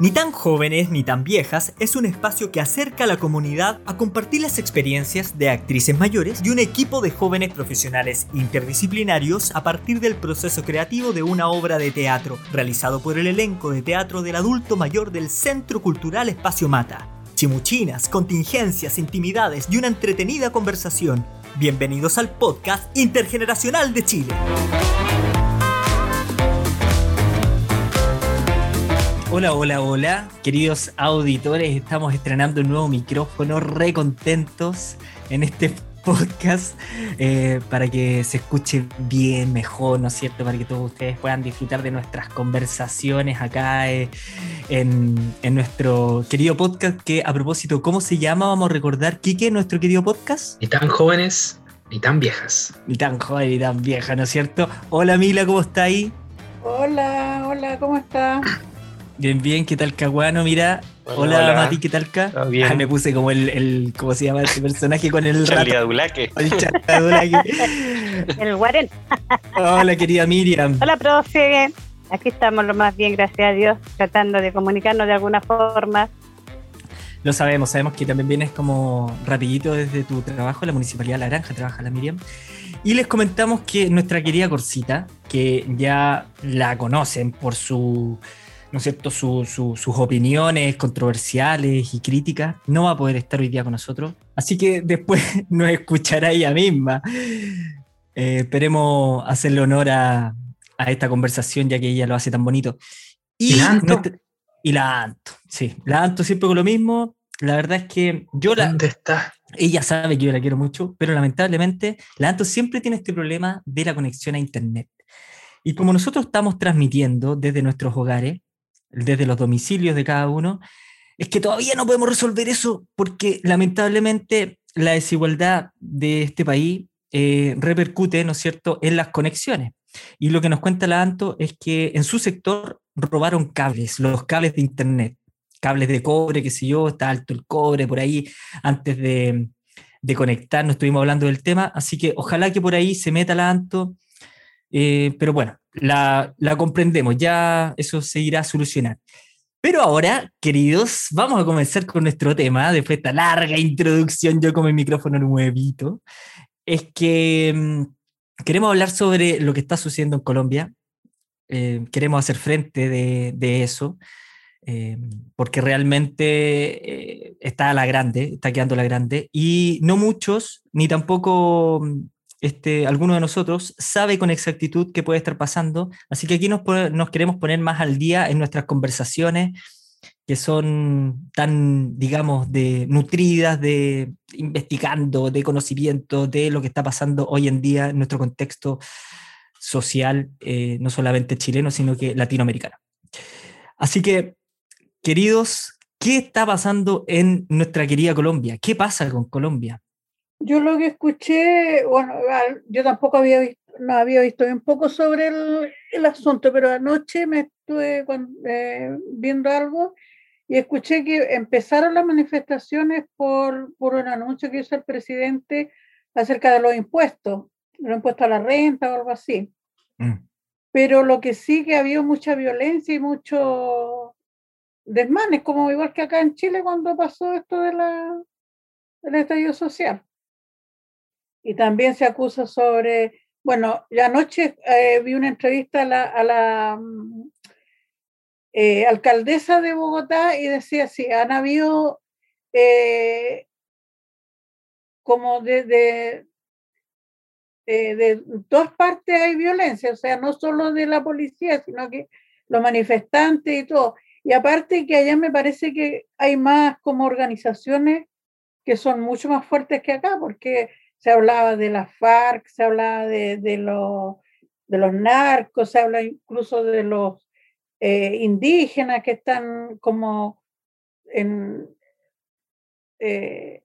Ni tan jóvenes ni tan viejas es un espacio que acerca a la comunidad a compartir las experiencias de actrices mayores y un equipo de jóvenes profesionales interdisciplinarios a partir del proceso creativo de una obra de teatro realizado por el elenco de teatro del adulto mayor del Centro Cultural Espacio Mata. Chimuchinas, contingencias, intimidades y una entretenida conversación. Bienvenidos al podcast intergeneracional de Chile. Hola, hola, hola, queridos auditores, estamos estrenando un nuevo micrófono, re contentos en este podcast eh, para que se escuche bien, mejor, ¿no es cierto? Para que todos ustedes puedan disfrutar de nuestras conversaciones acá eh, en, en, nuestro querido podcast que a propósito, ¿cómo se llama? Vamos a recordar, Quique, nuestro querido podcast. Ni tan jóvenes, ni tan viejas. Ni tan jóvenes, ni tan viejas, ¿no es cierto? Hola Mila, ¿cómo está ahí? Hola, hola, ¿cómo está? Bien, bien, ¿qué tal, Caguano? Mira, hola, hola, Mati, ¿qué tal, Ca? Bien. Ah, me puse como el, el, ¿cómo se llama ese personaje con el Charlie Adulaque. El Adulaque. el Guaren. Hola, querida Miriam. Hola, profe. Aquí estamos lo más bien, gracias a Dios, tratando de comunicarnos de alguna forma. Lo sabemos, sabemos que también vienes como rapidito desde tu trabajo, la Municipalidad de La Granja, trabaja la Miriam. Y les comentamos que nuestra querida Corsita, que ya la conocen por su ¿no es cierto?, su, su, sus opiniones controversiales y críticas, no va a poder estar hoy día con nosotros. Así que después nos escuchará ella misma. Eh, esperemos hacerle honor a, a, esta conversación, ya que ella lo hace tan bonito. Y, ¿Y la Anto? Nuestra, y la Anto, sí. La Anto siempre con lo mismo. La verdad es que yo la... ¿Dónde está? Ella sabe que yo la quiero mucho, pero lamentablemente la Anto siempre tiene este problema de la conexión a Internet. Y como nosotros estamos transmitiendo desde nuestros hogares, desde los domicilios de cada uno, es que todavía no podemos resolver eso porque lamentablemente la desigualdad de este país eh, repercute, ¿no es cierto?, en las conexiones. Y lo que nos cuenta la ANTO es que en su sector robaron cables, los cables de Internet, cables de cobre, qué sé yo, está alto el cobre por ahí, antes de, de conectar, no estuvimos hablando del tema, así que ojalá que por ahí se meta la ANTO, eh, pero bueno, la, la, comprendemos, ya eso se irá a solucionar. Pero ahora, queridos, vamos a comenzar con nuestro tema, después de esta larga introducción, yo con el micrófono nuevito, es que mmm, queremos hablar sobre lo que está sucediendo en Colombia, eh, queremos hacer frente de, de eso, eh, porque realmente eh, está a la grande, está quedando la grande, y no muchos, ni tampoco este, alguno de nosotros sabe con exactitud qué puede estar pasando. Así que aquí nos, queremos poner más al día en nuestras conversaciones, que son tan, digamos, nutridas, de investigando, de conocimiento de lo que está pasando hoy en día en nuestro contexto social, eh, no solamente chileno, sino que latinoamericano. Así que, queridos, ¿qué está pasando en nuestra querida Colombia? ¿Qué pasa con Colombia? Yo lo que escuché, bueno, yo tampoco había visto, no había visto un poco sobre el, el asunto, pero anoche me estuve eh, viendo algo y escuché que empezaron las manifestaciones por, por un anuncio que hizo el presidente acerca de los impuestos, los impuestos a la renta o algo así. Mm. Pero lo que sí que había mucha violencia y mucho desmanes, como igual que acá en Chile cuando pasó esto de la, del estallido social y también se acusa sobre, bueno, ya anoche eh, vi una entrevista a la, a la eh, alcaldesa de Bogotá y decía, sí, han habido eh, como de, de, de, de, partes hay violencia, o sea, no solo de la policía, sino que los manifestantes y todo. Y aparte que allá me parece que hay más como organizaciones que son mucho más fuertes que acá, porque se hablaba de la FARC, se hablaba de, de, lo, de los narcos, se habla incluso de los eh, indígenas que están como en eh,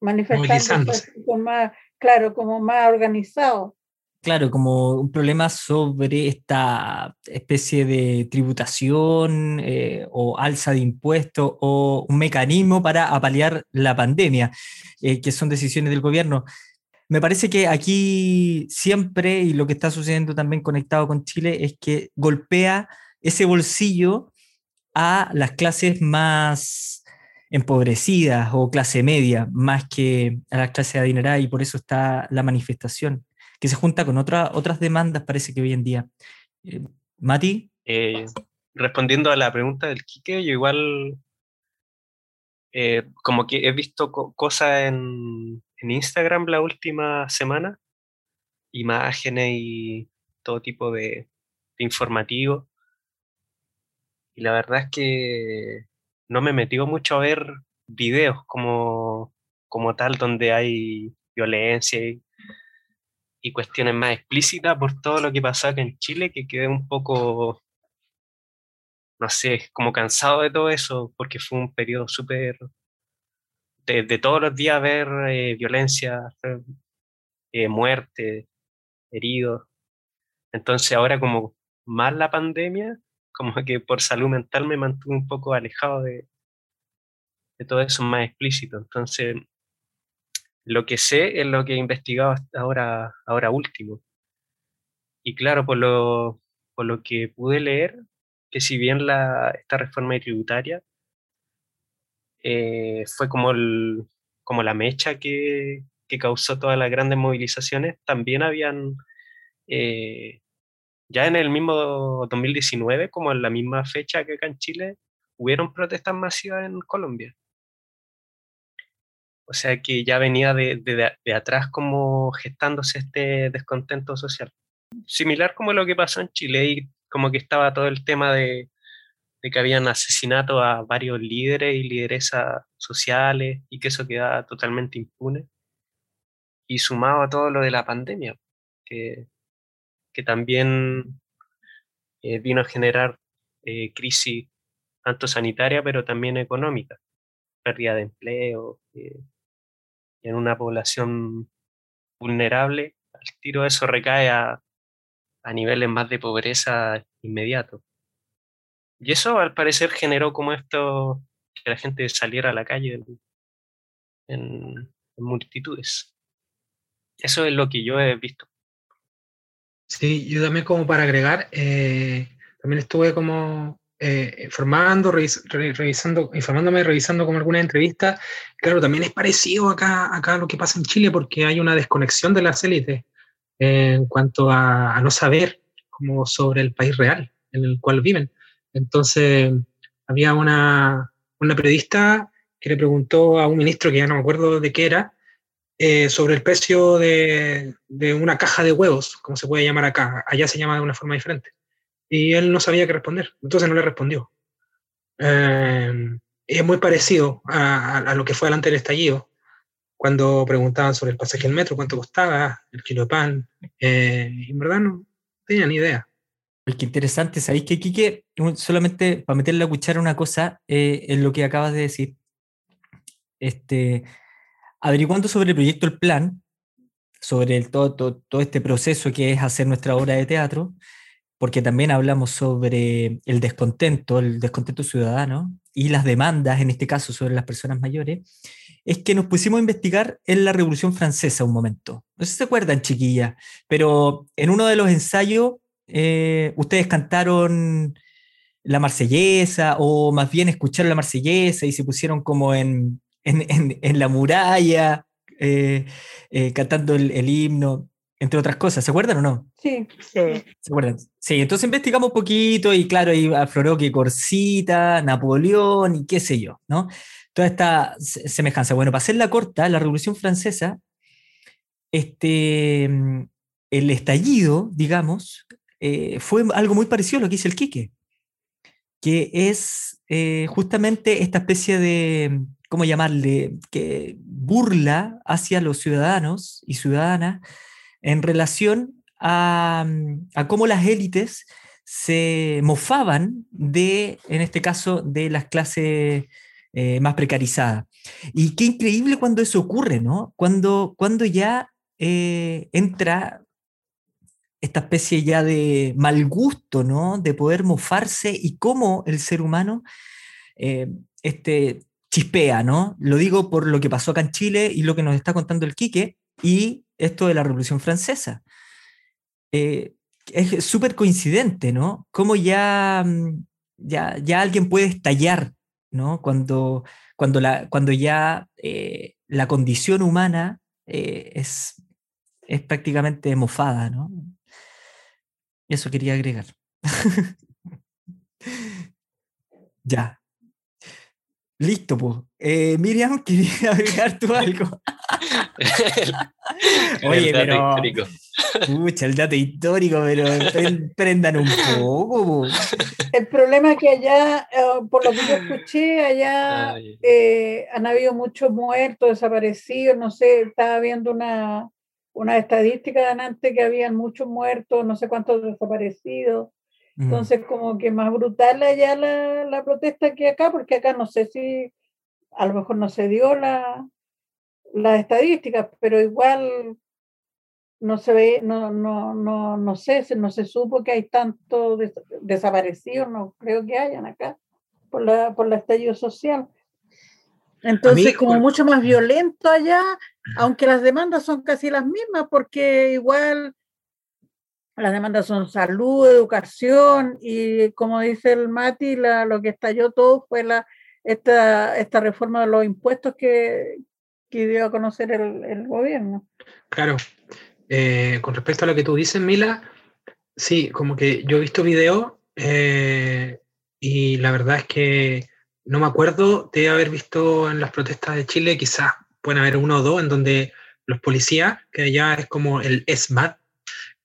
manifestando con más, claro, como más organizados. Claro, como un problema sobre esta especie de tributación eh, o alza de impuestos o un mecanismo para apalear la pandemia, eh, que son decisiones del gobierno. Me parece que aquí siempre, y lo que está sucediendo también conectado con Chile, es que golpea ese bolsillo a las clases más empobrecidas o clase media, más que a la clase adinerada, y por eso está la manifestación, que se junta con otra, otras demandas, parece que hoy en día. Eh, Mati. Eh, respondiendo a la pregunta del Quique, yo igual eh, como que he visto cosas en, en, Instagram la última semana, imágenes y todo tipo de, informativo. Y la verdad es que no me metió mucho a ver videos como, como tal donde hay violencia y, y cuestiones más explícitas por todo lo que pasó en Chile, que quedé un poco no sé, como cansado de todo eso, porque fue un periodo súper de, todos los días ver eh, violencia, eh, muerte, heridos. Entonces ahora como más la pandemia, como que por salud mental me mantuve un poco alejado de, de todo eso más explícito. Entonces, lo que sé es lo que he investigado ahora, ahora último. Y claro, por lo, por lo que pude leer, que si bien la, esta reforma tributaria eh, fue como, el, como la mecha que, que, causó todas las grandes movilizaciones, también habían, eh, ya en el mismo 2019, como en la misma fecha que acá en Chile, hubieron protestas masivas en Colombia. O sea que ya venía de, de, de atrás como gestándose este descontento social. Similar como lo que pasó en Chile y como que estaba todo el tema de, que habían asesinato a varios líderes y lideresas sociales y que eso quedaba totalmente impune. Y sumado a todo lo de la pandemia, que, que también eh, vino a generar eh, crisis tanto sanitaria pero también económica, pérdida de empleo, eh, en una población vulnerable, al tiro eso recae a, a niveles más de pobreza inmediato. Y eso al parecer generó como esto, que la gente saliera a la calle en, multitudes. Eso es lo que yo he visto. Sí, yo también como para agregar, eh, también estuve como eh, informando, revisando, informándome, revisando como algunas entrevistas. Claro, también es parecido acá, acá lo que pasa en Chile porque hay una desconexión de las élites en cuanto a, no saber como sobre el país real en el cual viven. Entonces, había una, una periodista que le preguntó a un ministro que ya no me acuerdo de qué era, eh, sobre el precio de, de, una caja de huevos, como se puede llamar acá. Allá se llama de una forma diferente. Y él no sabía qué responder, entonces no le respondió. Eh, es muy parecido a, a, lo que fue delante del estallido cuando preguntaban sobre el pasaje del metro, cuánto costaba, el kilo de pan, eh, en verdad no tenían ni idea. Qué interesante, ¿sabéis que Quique, solamente para meterle la cuchara una cosa, eh, en lo que acabas de decir, este, averiguando sobre el proyecto El Plan, sobre el, todo, todo, todo este proceso que es hacer nuestra obra de teatro, porque también hablamos sobre el descontento, el descontento ciudadano y las demandas, en este caso sobre las personas mayores, es que nos pusimos a investigar en la Revolución Francesa un momento. No sé si se acuerdan, chiquilla, pero en uno de los ensayos eh, ustedes cantaron la marsellesa o más bien escucharon la marsellesa y se pusieron como en, en, en, la muralla eh, eh, cantando el himno entre otras cosas. ¿Se acuerdan o no? Sí. ¿Se acuerdan? Sí, entonces investigamos un poquito y claro, ahí afloró que Corsita, Napoleón y qué sé yo, ¿no? Toda esta semejanza. Bueno, para hacer la corta, la Revolución Francesa, este, el estallido, digamos, eh, fue algo muy parecido a lo que dice el Quique, que es eh, justamente esta especie de, ¿cómo llamarle?, que burla hacia los ciudadanos y ciudadanas en relación a, cómo las élites se mofaban de, en este caso, de las clases eh, más precarizadas. Y qué increíble cuando eso ocurre, ¿no? Cuando, cuando ya eh, entra esta especie ya de mal gusto, ¿no? De poder mofarse y cómo el ser humano eh, este, chispea, ¿no? Lo digo por lo que pasó acá en Chile y lo que nos está contando el Quique, y esto de la Revolución Francesa. Eh, es súper coincidente, ¿no? Como ya mm, ya, ya alguien puede estallar, ¿no? Cuando, cuando, la, cuando ya eh, la condición humana eh, es, es prácticamente mofada, ¿no? Eso quería agregar. ya. Listo, pues. Miriam, quería agregar tú algo. Oye, pero. Pucha, el dato histórico, pero prendan un poco. El problema es que allá, eh, por lo que yo escuché, allá eh, han habido muchos muertos, desaparecidos, no sé, estaba viendo una, una estadística de antes que habían muchos muertos, no sé cuántos desaparecidos. Mm. Entonces, como que más brutal allá la, la protesta que acá, porque acá no sé si a lo mejor no se dio la, las estadísticas, pero igual no se ve, no, no, no, no sé, no se supo que hay tanto desaparecidos, no creo que hayan acá por la, por la estallido social. Entonces, como mucho más violento allá, aunque las demandas son casi las mismas, porque igual las demandas son salud, educación, y como dice el Mati, la, lo que estalló todo fue la, esta, esta reforma de los impuestos que, que dio a conocer el, gobierno. Claro, eh, con respecto a lo que tú dices, Mila, sí, como que yo he visto videos eh, y la verdad es que no me acuerdo de haber visto en las protestas de Chile, quizás pueden haber uno o dos, en donde los policías, que ya es como el ESMAD,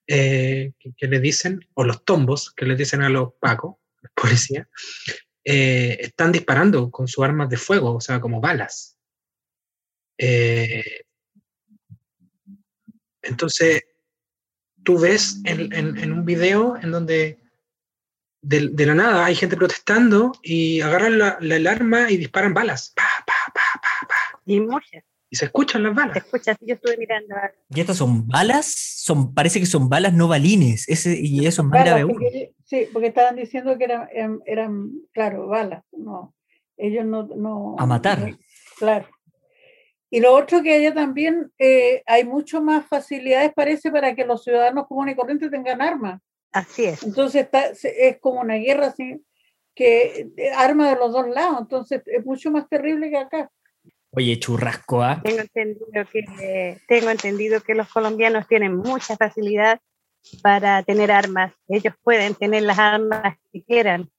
eh, que, le dicen, o los tombos, que les dicen a los pacos, los policías, están disparando con sus armas de fuego, o sea, como balas. Entonces, tú ves en, un video en donde de, la nada hay gente protestando y agarran la, el arma y disparan balas. Pa, pa, pa, y muchas. Y se escuchan las balas. Se escuchan, yo estuve mirando. ¿Y estas son balas? Son, parece que son balas no balines. Ese, y eso es más grave Sí, porque estaban diciendo que eran, eran, eran, claro, balas. No, ellos no, no. A matar. claro. Y lo otro que haya también, eh, hay mucho más facilidades, parece, para que los ciudadanos comunes y corrientes tengan armas. Así es. Entonces está, es como una guerra así, que eh, arma de los dos lados, entonces es mucho más terrible que acá. Oye, churrasco, ¿ah? Tengo entendido que tengo entendido que los colombianos tienen mucha facilidad para tener armas. Ellos pueden tener las armas que quieran.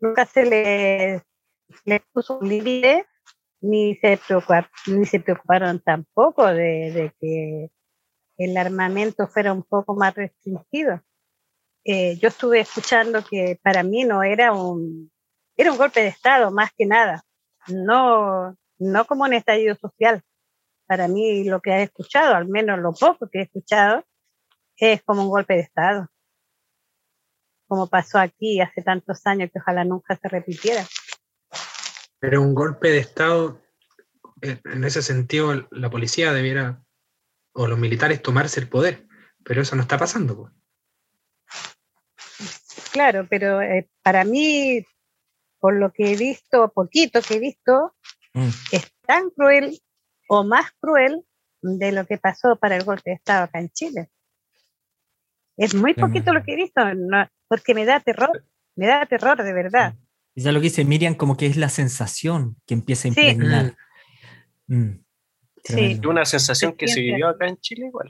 Nunca se les, les puso un límite ni se, ni se preocuparon tampoco de, que el armamento fuera un poco más restringido. Eh, yo estuve escuchando que para mí no era un, era un golpe de Estado, más que nada, no, no como un estallido social. Para mí lo que he escuchado, al menos lo poco que he escuchado, es como un golpe de Estado, como pasó aquí hace tantos años que ojalá nunca se repitiera. Pero un golpe de Estado, en ese sentido, la policía debiera, o los militares, tomarse el poder, pero eso no está pasando. Claro, pero eh, para mí, por lo que he visto, poquito que he visto, mm. es tan cruel o más cruel de lo que pasó para el golpe de Estado acá en Chile. Es muy poquito lo que he visto, porque me da terror, me da terror de verdad. Ya lo que dice Miriam, como que es la sensación que empieza a impregnar. Mm. Sí. Una sensación que se vivió acá en Chile igual.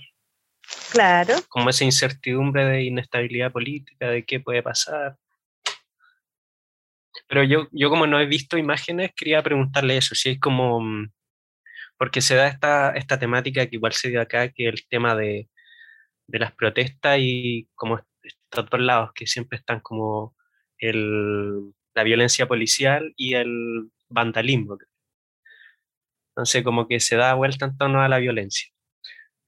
Claro. Como esa incertidumbre de inestabilidad política, de qué puede pasar. Pero yo, yo como no he visto imágenes, quería preguntarle eso, si es como, mm, porque se da esta, esta temática que igual se dio acá, que el tema de, de las protestas y como estos dos lados que siempre están como el, la violencia policial y el vandalismo. Entonces, como que se da vuelta en torno a la violencia.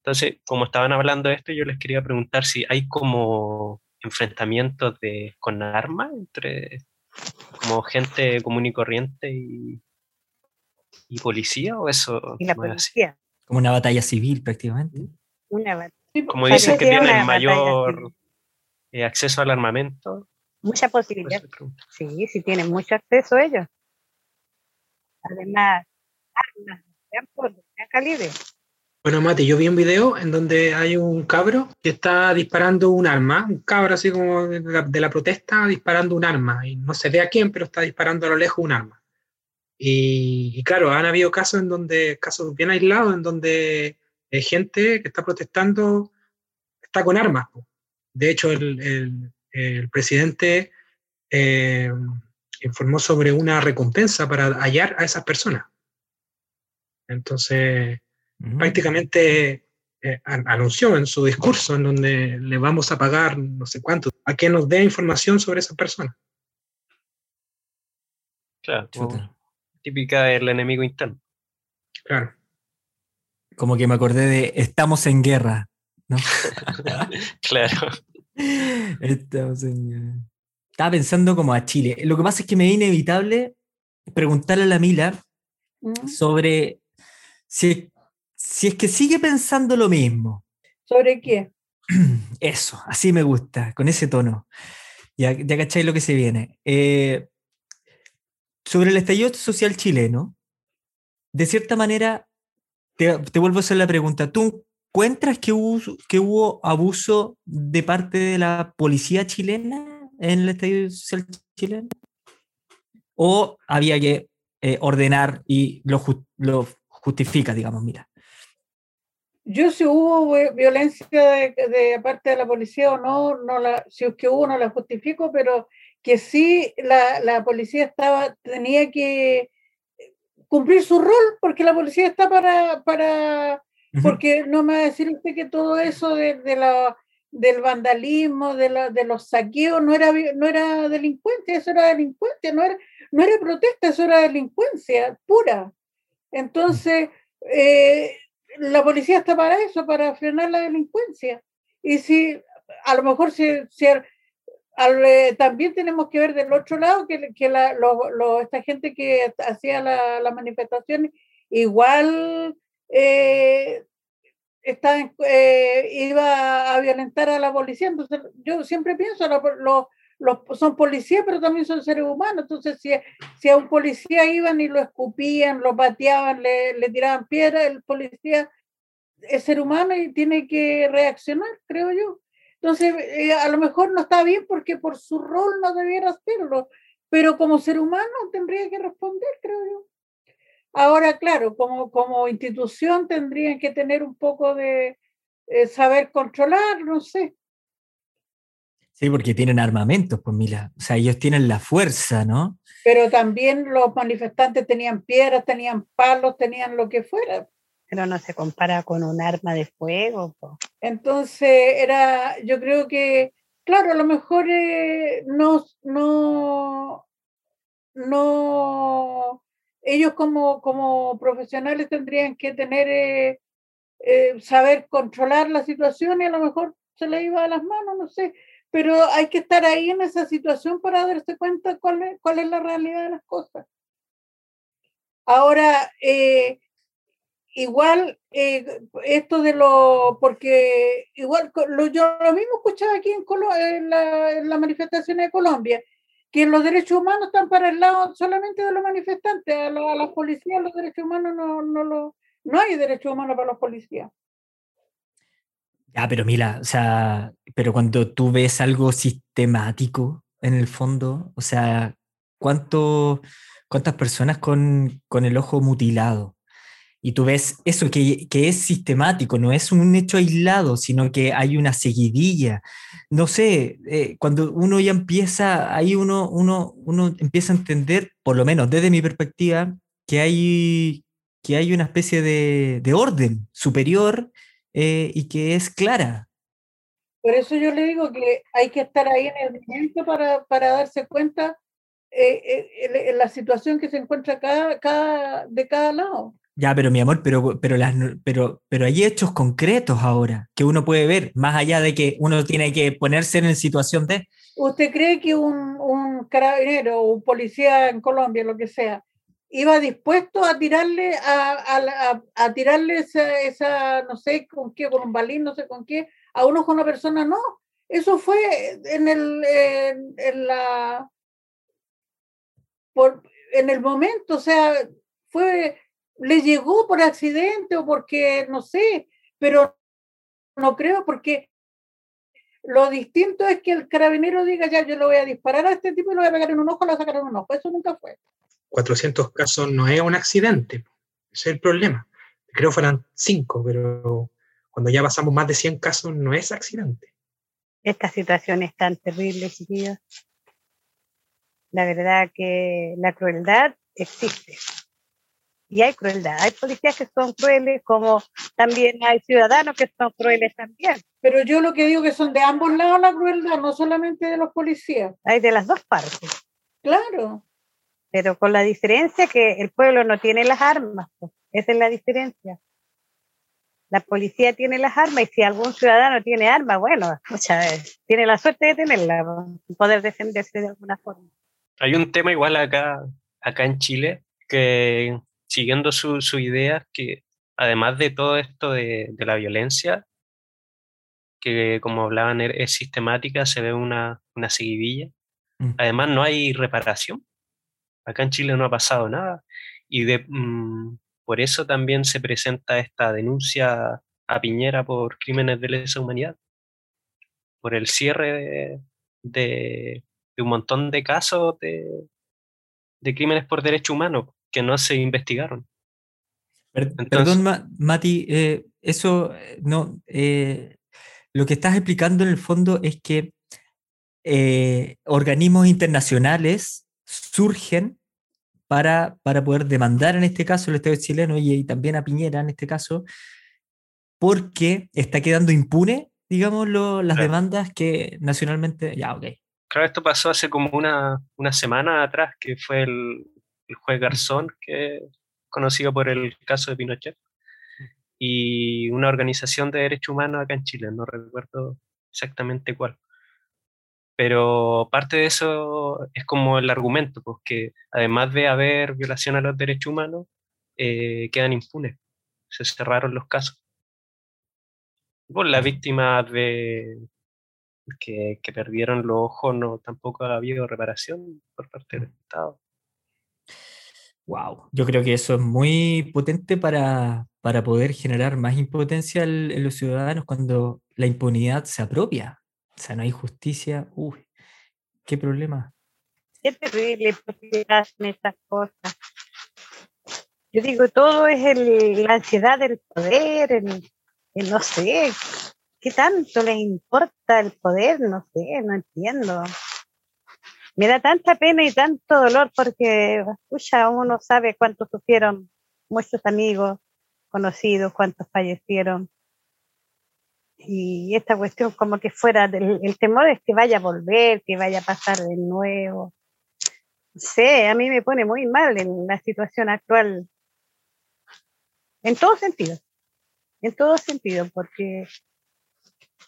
Entonces, como estaban hablando de esto, yo les quería preguntar si hay como enfrentamientos de, con armas entre como gente común y corriente y, y policía o eso la policía. Como una batalla civil prácticamente. Una como dicen que tienen mayor eh, acceso al armamento, Mucha posibilidad. Sí, sí tienen mucho acceso ellos. Además, armas de gran calibre. Bueno, Mati, yo vi un video en donde hay un cabro que está disparando un arma, un cabro así como de la, de la protesta disparando un arma, y no se ve a quién, pero está disparando a lo lejos un arma. Y, y claro, han habido casos en donde, casos bien aislados, en donde hay gente que está protestando está con armas. De hecho, el, el- el presidente eh, informó sobre una recompensa para hallar a esas personas. Entonces, Mm. prácticamente eh, an- anunció en su discurso en donde le vamos a pagar no sé cuánto a que nos dé información sobre esa persona. Claro, como típica del enemigo interno. Claro. Como que me acordé de estamos en guerra, ¿no? Claro. Estaba pensando como a Chile. Lo que pasa es que me es inevitable preguntarle a la Mila ¿Mm? sobre si, si es que sigue pensando lo mismo. ¿Sobre qué? Eso, así me gusta, con ese tono. Ya, ya cacháis lo que se viene. Eh, sobre el estallido social chileno, de cierta manera, te, te vuelvo a hacer la pregunta. ¿Tú encuentras que hubo, abuso de parte de la policía chilena en el estallido social chileno? ¿O había que eh, ordenar y lo, ju- lo justifica, digamos, mira? Yo si hubo vi- violencia de, parte de la policía o no, no la, si es que hubo no la justifico, pero que sí la, la policía estaba, tenía que cumplir su rol, porque la policía está para, para Porque no me va a decir usted que todo eso de, de la, del vandalismo, de, la, de los saqueos, no era, no era delincuencia, eso era delincuencia, no era, no era protesta, eso era delincuencia pura. Entonces, eh, la policía está para eso, para frenar la delincuencia. Y si a lo mejor si, si al- eh, también tenemos que ver del otro lado que, que la, lo- lo- esta gente que hacía la, la manifestación igual eh, está en- eh, iba a violentar a la policía. Entonces, yo siempre pienso, la po- lo- los, son policías, pero también son seres humanos. Entonces, si, si a un policía iban y lo escupían, lo pateaban, le, le tiraban piedras, el policía es ser humano y tiene que reaccionar, creo yo. Entonces, eh, a lo mejor no está bien porque por su rol no debiera hacerlo, pero como ser humano tendría que responder, creo yo. Ahora, claro, como, como institución tendrían que tener un poco de eh, saber controlar, no sé. Sí, porque tienen armamentos, pues Mila. O sea, ellos tienen la fuerza, ¿no? Pero también los manifestantes tenían piedras, tenían palos, tenían lo que fuera. Pero no se compara con un arma de fuego. po. Entonces, era, yo creo que, claro, a lo mejor eh, no, no, no, ellos como, como profesionales tendrían que tener, eh, eh, saber controlar la situación y a lo mejor se le iba a las manos, no sé, pero hay que estar ahí en esa situación para darse cuenta cuál es, cuál es la realidad de las cosas. Ahora, eh, igual esto de lo, porque igual lo, yo lo mismo escuchaba aquí en, Colo- la, en las manifestaciones de Colombia, que los derechos humanos están para el lado solamente de los manifestantes, a, la- a las policías los derechos humanos no, no, lo, no hay derechos humanos para los policías. Ya, pero Mila, o sea, pero cuando tú ves algo sistemático en el fondo, o sea, ¿cuánto, ¿cuántas personas con, con el ojo mutilado? Y tú ves eso que, que es sistemático, no es un hecho aislado, sino que hay una seguidilla. No sé, eh, cuando uno ya empieza, ahí uno, uno, uno empieza a entender, por lo menos desde mi perspectiva, que hay, que hay una especie de, de orden superior eh, y que es clara. Por eso yo le digo que hay que estar ahí en el momento para, para darse cuenta eh, eh, la situación que se encuentra cada, cada, de cada lado. Ya, pero mi amor, pero, pero, las, pero, pero hay hechos concretos ahora que uno puede ver, más allá de que uno tiene que ponerse en situación de... ¿Usted cree que un, un carabinero o un policía en Colombia, lo que sea, iba dispuesto a tirarle a, a, a- a tirarle esa, esa, no sé con qué, con un balín, no sé con qué, a uno con una persona? No. Eso fue en el, en, en la, por, en el momento, o sea, fue, le llegó por accidente o porque, no sé, pero no creo porque lo distinto es que el carabinero diga, ya, yo le voy a disparar a este tipo y lo voy a pegar en un ojo, lo voy a sacar en un ojo. Eso nunca fue. 400 casos no es un accidente. Ese es el problema. Creo que fueran 5, pero cuando ya pasamos más de 100 casos no es accidente. Esta situación es tan terrible, chiquillos. La verdad que la crueldad existe. Y hay crueldad. Hay policías que son crueles, como también hay ciudadanos que son crueles también. Pero yo lo que digo que son de ambos lados la crueldad, no solamente de los policías. Hay de las dos partes. Claro. Pero con la diferencia que el pueblo no tiene las armas. Pues. Esa es la diferencia. La policía tiene las armas y si algún ciudadano tiene armas, bueno, muchas veces tiene la suerte de tenerla, poder defenderse de alguna forma. Hay un tema igual acá, acá en Chile que siguiendo su, su idea, que además de todo esto de, de, la violencia, que como hablaban e, es sistemática, se ve una, una seguidilla, mm. además no hay reparación. Acá en Chile no ha pasado nada y de, mm, por eso también se presenta esta denuncia a Piñera por crímenes de lesa humanidad, por el cierre de, de, de un montón de casos de, de crímenes por derecho humano que no se investigaron. Perdón, Mati, eh, eso eh, no. Eh, lo que estás explicando en el fondo es que organismos internacionales surgen para, para, poder demandar en este caso el Estado chileno y, también a Piñera en este caso, porque está quedando impune, digamos, las demandas que nacionalmente. Ya, ok. Claro, esto pasó hace como una, una semana atrás, que fue el, el juez Garzón, que conocido por el caso de Pinochet, y una organización de derechos humanos acá en Chile, no recuerdo exactamente cuál. Pero parte de eso es como el argumento, pues que además de haber violación a los derechos humanos, eh, quedan impunes. Se cerraron los casos. Por las víctimas de, que, que, perdieron los ojos no tampoco ha habido reparación por parte del Estado. Wow, yo creo que eso es muy potente para, para poder generar más impotencia en los ciudadanos cuando la impunidad se apropia. O sea, no hay justicia. Uy, qué problema. Qué terrible porque hacen estas cosas. Yo digo, todo es el, la ansiedad del poder, el, el no sé, ¿qué tanto les importa el poder? No sé, no entiendo me da tanta pena y tanto dolor porque, escucha, uno sabe cuántos sufrieron muchos amigos, conocidos, cuántos fallecieron. Y esta cuestión como que fuera del el temor es que vaya a volver, que vaya a pasar de nuevo. No sé, a mí me pone muy mal en la situación actual, en todo sentido, en todo sentido, porque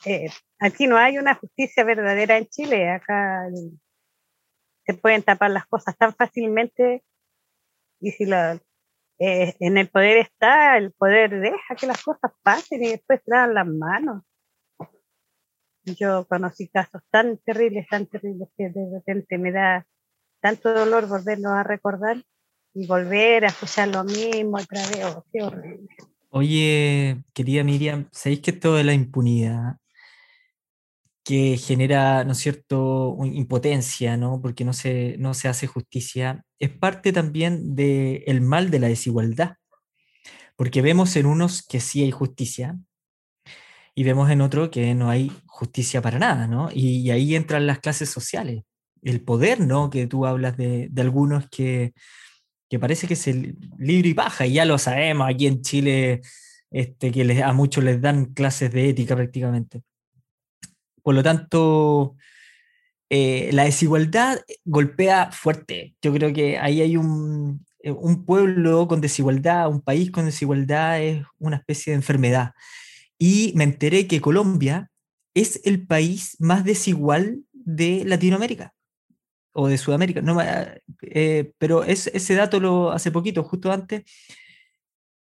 eh, aquí no hay una justicia verdadera en Chile, acá se pueden tapar las cosas tan fácilmente y si la, eh, en el poder está, el poder deja que las cosas pasen y después traen las manos. Yo conocí casos tan terribles, tan terribles que de repente me da tanto dolor volvernos a recordar y volver a escuchar lo mismo otra vez. Oh, qué horrible. Oye, querida Miriam, ¿sabéis que esto de la impunidad que genera, ¿no es cierto?, impotencia, ¿no? Porque no se, no se hace justicia, es parte también del mal de la desigualdad. Porque vemos en unos que sí hay justicia y vemos en otros que no hay justicia para nada, ¿no? Y, ahí entran las clases sociales, el poder, ¿no? Que tú hablas de, de algunos que, que parece que es el libro y baja, y ya lo sabemos aquí en Chile, este, que a muchos les dan clases de ética prácticamente. Por lo tanto, eh, la desigualdad golpea fuerte. Yo creo que ahí hay un, eh, un pueblo con desigualdad, un país con desigualdad, es una especie de enfermedad. Y me enteré que Colombia es el país más desigual de Latinoamérica o de Sudamérica. No, eh, pero es, ese dato lo hace poquito, justo antes.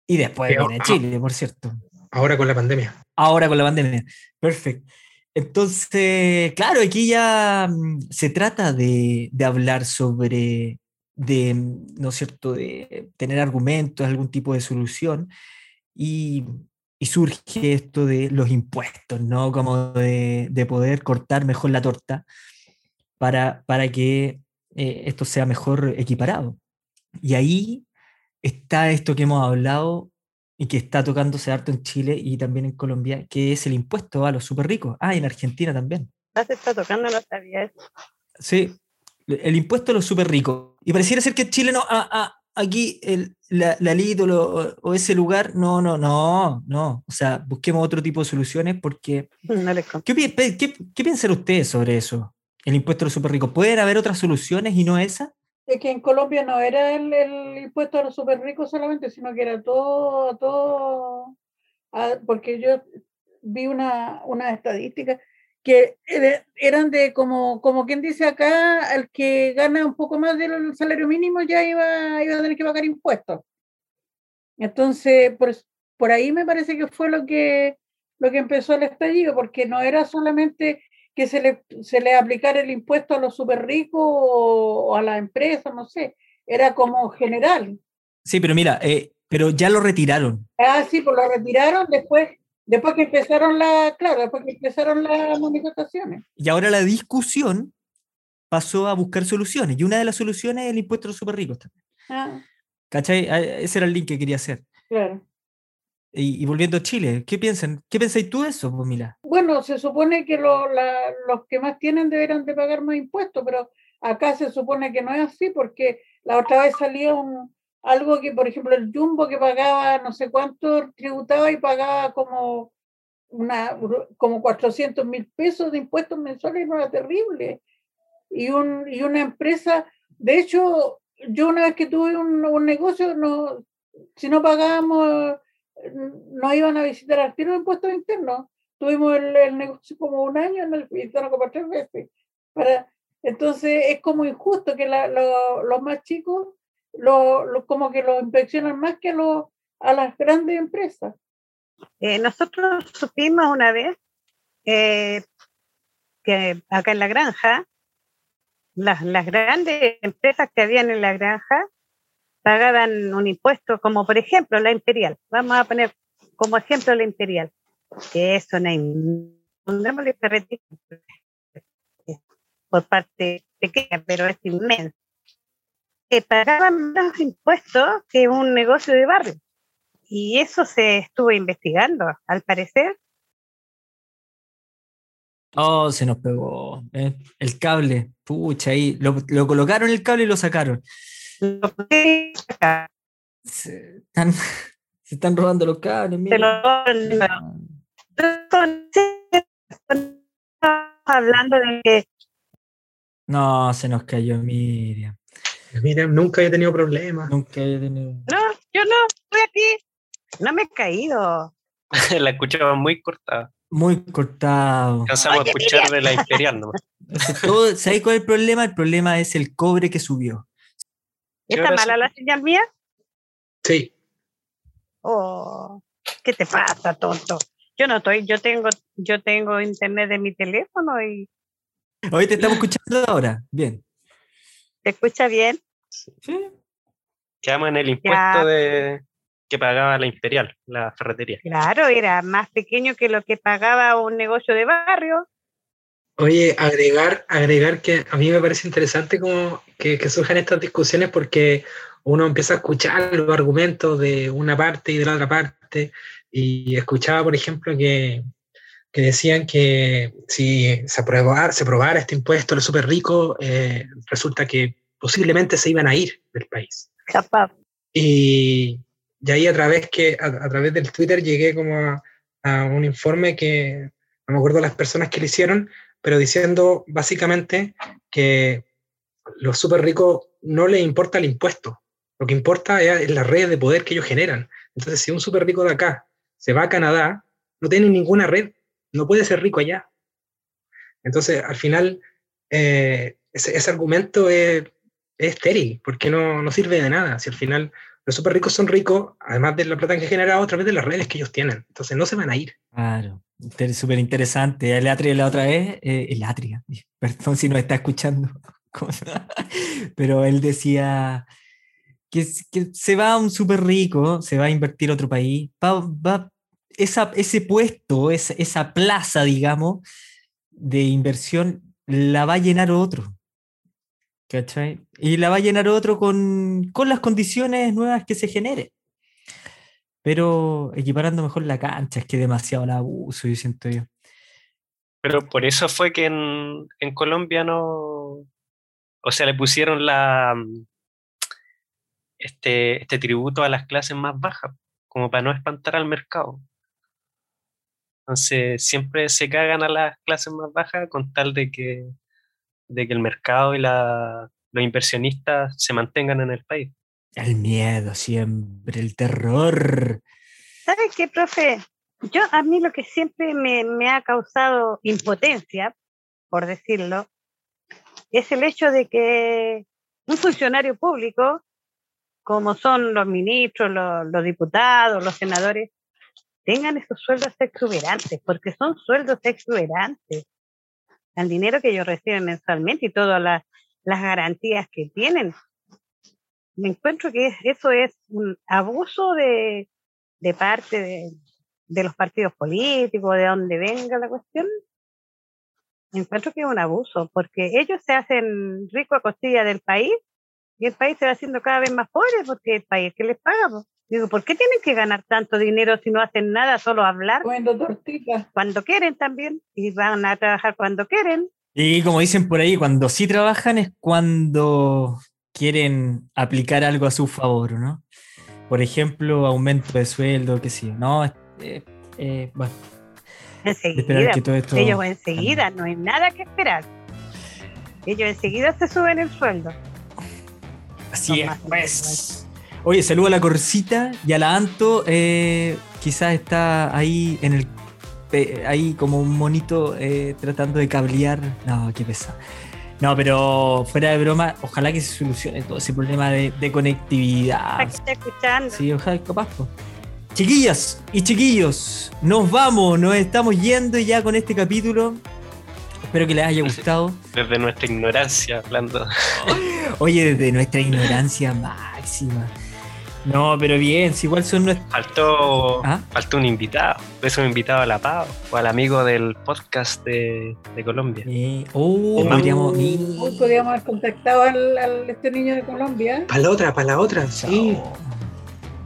Y después viene Chile, por cierto. Ahora con la pandemia. Ahora con la pandemia. Perfecto. Entonces, claro, aquí ya mm, se trata de, hablar sobre de, ¿no es cierto?, de tener argumentos, algún tipo de solución, y, y surge esto de los impuestos, ¿no? Como de, de poder cortar mejor la torta para, para que eh, esto sea mejor equiparado. Y ahí está esto que hemos hablado y que está tocándose harto en Chile y también en Colombia, que es el impuesto a los súper ricos. Ah, en Argentina también. Ya se está tocando, no sabía eso. Sí, el impuesto a los súper ricos. Y pareciera ser que Chile no, ah, ah, aquí el, la, la LID o, lo- o ese lugar, no, no, no, no. O sea, busquemos otro tipo de soluciones porque... No les conté. ¿Qué, pi- pe- qué, qué piensan ustedes sobre eso? El impuesto a los súper ricos. ¿Pueden haber otras soluciones y no esa? Es que en Colombia no era el, el impuesto a los súper ricos solamente, sino que era todo, todo, ah, porque yo vi una, una estadística que era- eran de como, como quien dice acá, el que gana un poco más del salario mínimo ya iba, iba a tener que pagar impuestos. Entonces, por, por ahí me parece que fue lo que, lo que empezó el estallido, porque no era solamente que se le, se le aplicara el impuesto a los súper ricos o, a las empresas, no sé, era como general. Sí, pero mira, eh, pero ya lo retiraron. Ah, sí, pues lo retiraron después, después que empezaron la, claro, después que empezaron las manifestaciones. Y ahora la discusión pasó a buscar soluciones. Y una de las soluciones es el impuesto a los súper ricos. también. Ah, ¿Cachai? Ah, Ese era el link que quería hacer. claro. Y, y volviendo a Chile, ¿qué piensan? ¿Qué pensáis tú de eso, pues, Mila? Bueno, se supone que lo- la- los que más tienen deberán de pagar más impuestos, pero acá se supone que no es así porque la otra vez salía un, algo que, por ejemplo, el Jumbo que pagaba no sé cuánto tributaba y pagaba como, una, como 400 mil pesos de impuestos mensuales no era terrible. Y, un, y una empresa, de hecho, yo una vez que tuve un, un negocio, no, si no pagábamos, no iban a visitar al tiro de impuestos internos tuvimos el, negocio como un año el visitaron como tres veces. Para, entonces es como injusto que la- lo- los más chicos lo, lo- como que lo inspeccionan más que los- a las grandes empresas. Eh, nosotros supimos una vez eh, que acá en la granja, las, las grandes empresas que habían en la granja pagaban un impuesto, como por ejemplo la Imperial. Vamos a poner como ejemplo la Imperial, que es una por parte pequeña, pero es inmensa. Que pagaban más impuestos que un negocio de barrio. Y eso se estuvo investigando, al parecer. Oh, se nos pegó. ¿eh? El cable. Pucha, ahí. Lo colocaron el cable y lo sacaron. Se están, se están robando los cables. mira. lo- hablando de que No, se nos cayó Miriam. Mira, nunca he tenido problemas. Nunca había tenido. no, yo no, estoy aquí, no me he caído. la escuchaba muy cortada. Muy cortado. A Oye, escuchar de la Imperial nomás. Entonces, todo- ¿Sabéis cuál es el problema? El problema es el cobre que subió. ¿Qué ¿Está mala la señal mía? Sí, Oh, ¿qué te pasa, tonto? Yo no estoy, yo tengo, yo tengo internet en mi teléfono y Hoy te estamos escuchando ahora. Bien. se escucha bien. Sí. Quedamos en el impuesto de que pagaba la Imperial, la ferretería. Claro, era más pequeño que lo que pagaba un negocio de barrio. Oye, agregar, agregar que a mí me parece interesante como que, que surjan estas discusiones porque uno empieza a escuchar los argumentos de una parte y de la otra parte y escuchaba, por ejemplo, que, que decían que si se aprobara, se aprobara este impuesto a los súper ricos, eh, resulta que posiblemente se iban a ir del país. Capaz. Y, y ahí a través, que, a, a través del Twitter llegué como a, a un informe que, no me acuerdo las personas que lo hicieron, pero diciendo básicamente que los súper ricos no les importa el impuesto, lo que importa es, es la red de poder que ellos generan. Entonces, si un súper rico de acá se va a Canadá, no tiene ninguna red, no puede ser rico allá. Entonces, al final, eh, ese, ese argumento es, es estéril, porque no, no sirve de nada. Si al final los súper ricos son ricos, además de la plata que han generado, a través de las redes que ellos tienen. Entonces, no se van a ir. Claro. Súper interesante. El Atria la otra vez, eh, el Atria, perdón si nos está escuchando. Pero él decía que, que se va a un súper rico, se va a invertir otro país, va, va esa, ese puesto, esa, esa plaza, digamos, de inversión, la va a llenar otro. ¿Cachai? Y la va a llenar otro con, con las condiciones nuevas que se genere. Pero equiparando mejor la cancha, es que demasiado la abuso, yo siento yo. Pero por eso fue que en, en Colombia no. O sea, le pusieron la. Este, este tributo a las clases más bajas, como para no espantar al mercado. Entonces, siempre se cagan a las clases más bajas con tal de que, de que el mercado y la, los inversionistas se mantengan en el país. El miedo siempre, el terror. ¿Sabes qué, profe? Yo, a mí lo que siempre me, me ha causado impotencia, por decirlo, es el hecho de que un funcionario público, como son los ministros, los, diputados, los senadores, tengan esos sueldos exuberantes, porque son sueldos exuberantes. El dinero que ellos reciben mensualmente y todas las garantías que tienen. Me encuentro que eso es un abuso de, de parte de, de los partidos políticos, de donde venga la cuestión. Me encuentro que es un abuso, porque ellos se hacen rico a costilla del país y el país se va haciendo cada vez más pobre porque el país que les paga. Digo, ¿por qué tienen que ganar tanto dinero si no hacen nada, solo hablar? Comiendo tortitas. Cuando quieren también, y van a trabajar cuando quieren. Y como dicen por ahí, cuando sí trabajan es cuando quieren aplicar algo a su favor, ¿no? Por ejemplo, aumento de sueldo, qué sé yo. No, eh, eh, bueno. Enseguida, que todo esto ellos enseguida, no hay nada que esperar. Ellos enseguida se suben el sueldo. Así es, pues. Oye, saludo a la Corcita y a la Anto. Eh, quizás está ahí en el. ahí como un monito eh, tratando de cablear. No, qué pesa. No, pero fuera de broma, ojalá que se solucione todo ese problema de, de conectividad. Está escuchando. Sí, ojalá capaz. Po. Chiquillas y chiquillos, nos vamos, nos estamos yendo ya con este capítulo. Espero que les haya gustado. Desde nuestra ignorancia, hablando. Oye, desde nuestra ignorancia máxima. No, pero bien, si igual son nuestros. Faltó, ¿Ah? faltó un invitado. Eso un invitado a la Pau, o al amigo del podcast de, de Colombia. Eh, oh, podríamos, Hoy podríamos haber contactado al, al, este niño de Colombia. Para la otra, para la otra, sí.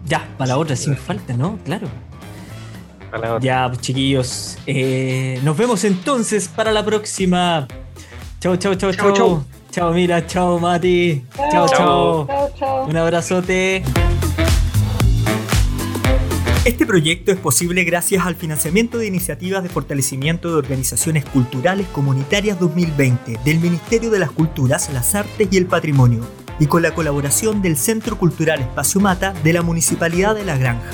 Ya, para la otra, sin falta, ¿no? Claro. Para la otra. Ya, pues, chiquillos. Eh, nos vemos entonces para la próxima. Chau, chau, chau, chau. Chau, chau mira, chau, Mati. Chau, chau. chau. chau. Un abrazote. Este proyecto es posible gracias al financiamiento de iniciativas de fortalecimiento de organizaciones culturales comunitarias 2020 del Ministerio de las Culturas, las Artes y el Patrimonio y con la colaboración del Centro Cultural Espacio Mata de la Municipalidad de La Granja.